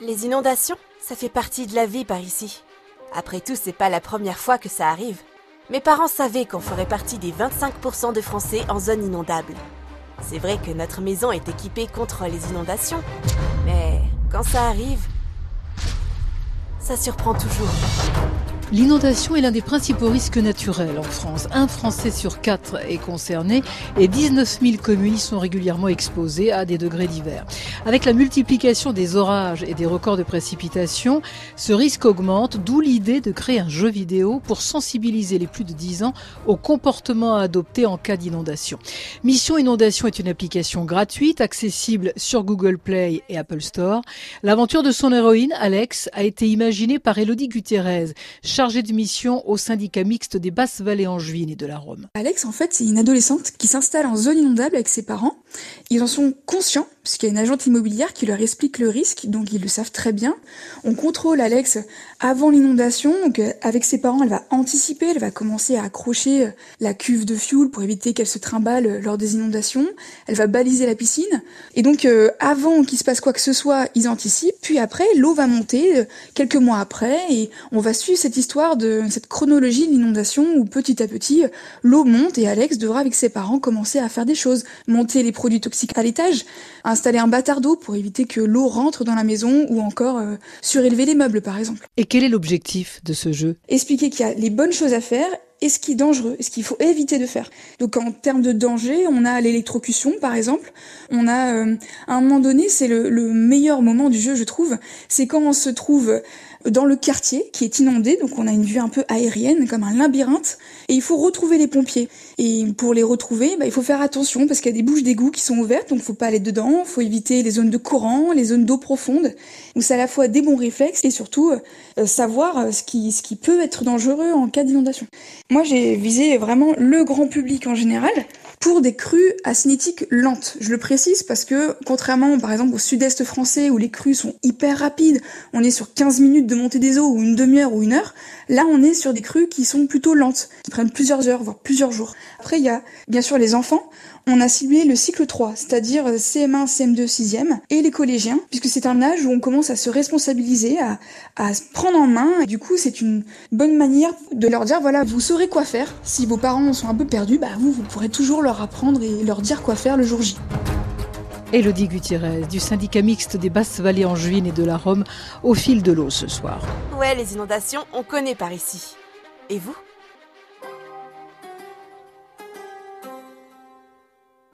Les inondations, ça fait partie de la vie par ici. Après tout, c'est pas la première fois que ça arrive. Mes parents savaient qu'on ferait partie des 25% de Français en zone inondable. C'est vrai que notre maison est équipée contre les inondations, mais quand ça arrive, ça surprend toujours. L'inondation est l'un des principaux risques naturels en France. Un Français sur quatre est concerné et 19 000 communes sont régulièrement exposées à des degrés divers. Avec la multiplication des orages et des records de précipitations, ce risque augmente, d'où l'idée de créer un jeu vidéo pour sensibiliser les plus de 10 ans au comportement à adopter en cas d'inondation. Mission Inondation est une application gratuite, accessible sur Google Play et Apple Store. L'aventure de son héroïne, Alex, a été imaginée par Elodie Gutiérrez, chargée de mission au syndicat mixte des Basses Vallées Angevines et de la Rome. Alex, en fait, c'est une adolescente qui s'installe en zone inondable avec ses parents. Ils en sont conscients, puisqu'il y a une agente immobilière qui leur explique le risque, donc ils le savent très bien. On contrôle Alex avant l'inondation, donc euh, avec ses parents, elle va anticiper, elle va commencer à accrocher euh, la cuve de fuel pour éviter qu'elle se trimballe euh, lors des inondations. Elle va baliser la piscine. Et donc, avant qu'il se passe quoi que ce soit, ils anticipent. Puis après, l'eau va monter quelques mois après, et on va suivre cette histoire de cette chronologie de l'inondation où petit à petit, l'eau monte et Alex devra avec ses parents commencer à faire des choses, monter les produits toxiques à l'étage, installer un bâtard d'eau pour éviter que l'eau rentre dans la maison ou encore euh, surélever les meubles par exemple. Et quel est l'objectif de ce jeu? Expliquer qu'il y a les bonnes choses à faire et ce qui est dangereux, ce qu'il faut éviter de faire. Donc en termes de danger, on a l'électrocution par exemple. On a euh, à un moment donné, c'est le, le, meilleur moment du jeu, je trouve, c'est quand on se trouve dans le quartier qui est inondé, donc on a une vue un peu aérienne comme un labyrinthe, et il faut retrouver les pompiers. Et pour les retrouver, bah, il faut faire attention parce qu'il y a des bouches d'égout qui sont ouvertes, donc faut pas aller dedans, faut éviter les zones de courant, les zones d'eau profonde. Donc c'est à la fois des bons réflexes et surtout euh, savoir euh, ce qui, ce qui peut être dangereux en cas d'inondation. Moi j'ai visé vraiment le grand public en général pour des crues à cinétique lente. Je le précise parce que contrairement par exemple au sud-est français où les crues sont hyper rapides, on est sur 15 minutes de montée des eaux ou une demi-heure ou une heure, là on est sur des crues qui sont plutôt lentes, qui prennent plusieurs heures, voire plusieurs jours. Après il y a bien sûr les enfants, on a ciblé le cycle 3, c'est-à-dire CM1, CM2, 6e, et les collégiens, puisque c'est un âge où on commence à se responsabiliser, à, à se prendre en main, et du coup c'est une bonne manière de leur dire, voilà, vous saurez quoi faire. Si vos parents sont un peu perdus, bah vous, vous pourrez toujours leur apprendre et leur dire quoi faire le jour J. Elodie Gutiérrez, du syndicat mixte des Basses Vallées en Juin et de la Rome, au fil de l'eau ce soir. Ouais, les inondations, on connaît par ici. Et vous?